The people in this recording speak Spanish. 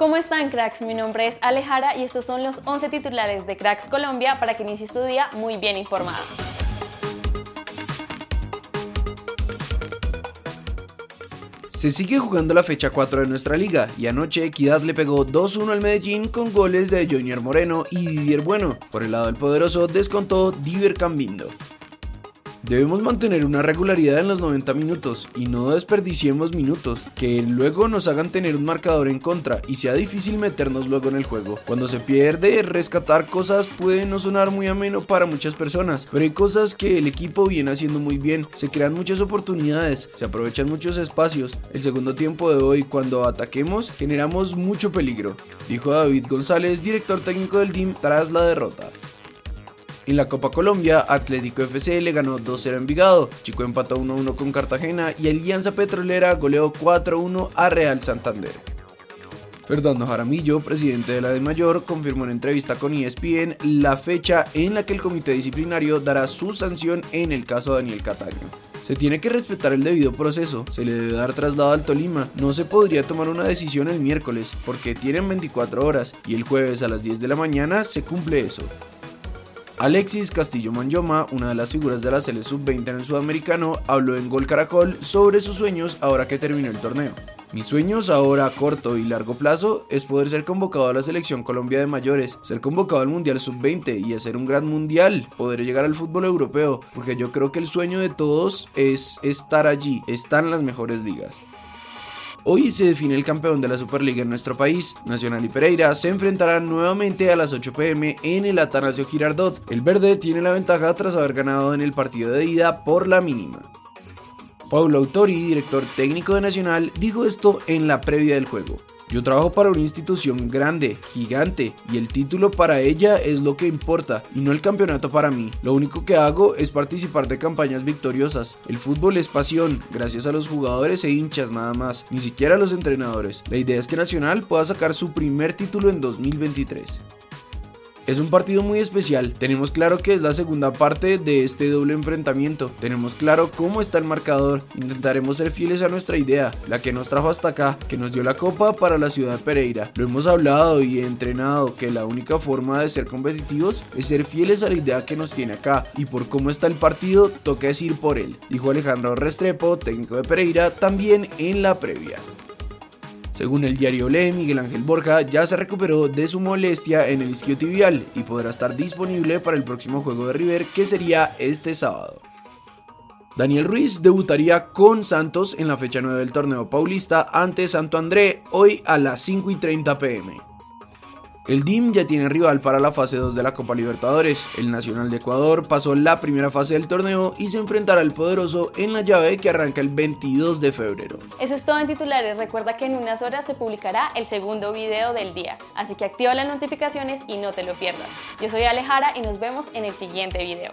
¿Cómo están cracks? Mi nombre es Alejara y estos son los 11 titulares de Cracks Colombia para que inicies tu día muy bien informado. Se sigue jugando la fecha 4 de nuestra liga y anoche Equidad le pegó 2-1 al Medellín con goles de Junior Moreno y Didier Bueno. Por el lado del poderoso descontó Diver Cambindo. Debemos mantener una regularidad en los 90 minutos y no desperdiciemos minutos, que luego nos hagan tener un marcador en contra y sea difícil meternos luego en el juego. Cuando se pierde, rescatar cosas puede no sonar muy ameno para muchas personas, pero hay cosas que el equipo viene haciendo muy bien, se crean muchas oportunidades, se aprovechan muchos espacios. El segundo tiempo de hoy, cuando ataquemos, generamos mucho peligro, dijo David González, director técnico del team tras la derrota. En la Copa Colombia, Atlético FC le ganó 2-0 en Vigado, Chico empató 1-1 con Cartagena y Alianza Petrolera goleó 4-1 a Real Santander. Fernando Jaramillo, presidente de la de Mayor, confirmó en entrevista con ESPN la fecha en la que el comité disciplinario dará su sanción en el caso de Daniel Cataño. Se tiene que respetar el debido proceso, se le debe dar traslado al Tolima, no se podría tomar una decisión el miércoles porque tienen 24 horas y el jueves a las 10 de la mañana se cumple eso. Alexis Castillo Manyoma, una de las figuras de la Sele Sub-20 en el sudamericano, habló en Gol Caracol sobre sus sueños ahora que terminó el torneo. Mis sueños ahora a corto y largo plazo es poder ser convocado a la selección Colombia de mayores, ser convocado al Mundial Sub-20 y hacer un gran mundial, poder llegar al fútbol europeo, porque yo creo que el sueño de todos es estar allí, estar en las mejores ligas. Hoy se define el campeón de la Superliga en nuestro país. Nacional y Pereira se enfrentarán nuevamente a las 8 pm en el Atanasio Girardot. El verde tiene la ventaja tras haber ganado en el partido de ida por la mínima. Paulo Autori, director técnico de Nacional, dijo esto en la previa del juego. Yo trabajo para una institución grande, gigante, y el título para ella es lo que importa, y no el campeonato para mí. Lo único que hago es participar de campañas victoriosas. El fútbol es pasión, gracias a los jugadores e hinchas nada más, ni siquiera a los entrenadores. La idea es que Nacional pueda sacar su primer título en 2023. Es un partido muy especial, tenemos claro que es la segunda parte de este doble enfrentamiento, tenemos claro cómo está el marcador, intentaremos ser fieles a nuestra idea, la que nos trajo hasta acá, que nos dio la copa para la ciudad de Pereira. Lo hemos hablado y entrenado que la única forma de ser competitivos es ser fieles a la idea que nos tiene acá y por cómo está el partido toca decir por él, dijo Alejandro Restrepo, técnico de Pereira, también en la previa. Según el diario Le, Miguel Ángel Borja ya se recuperó de su molestia en el isquio tibial y podrá estar disponible para el próximo juego de River que sería este sábado. Daniel Ruiz debutaría con Santos en la fecha 9 del torneo paulista ante Santo André hoy a las 5 y 30 pm. El DIM ya tiene rival para la fase 2 de la Copa Libertadores. El Nacional de Ecuador pasó la primera fase del torneo y se enfrentará al poderoso en la llave que arranca el 22 de febrero. Eso es todo en titulares. Recuerda que en unas horas se publicará el segundo video del día, así que activa las notificaciones y no te lo pierdas. Yo soy Alejara y nos vemos en el siguiente video.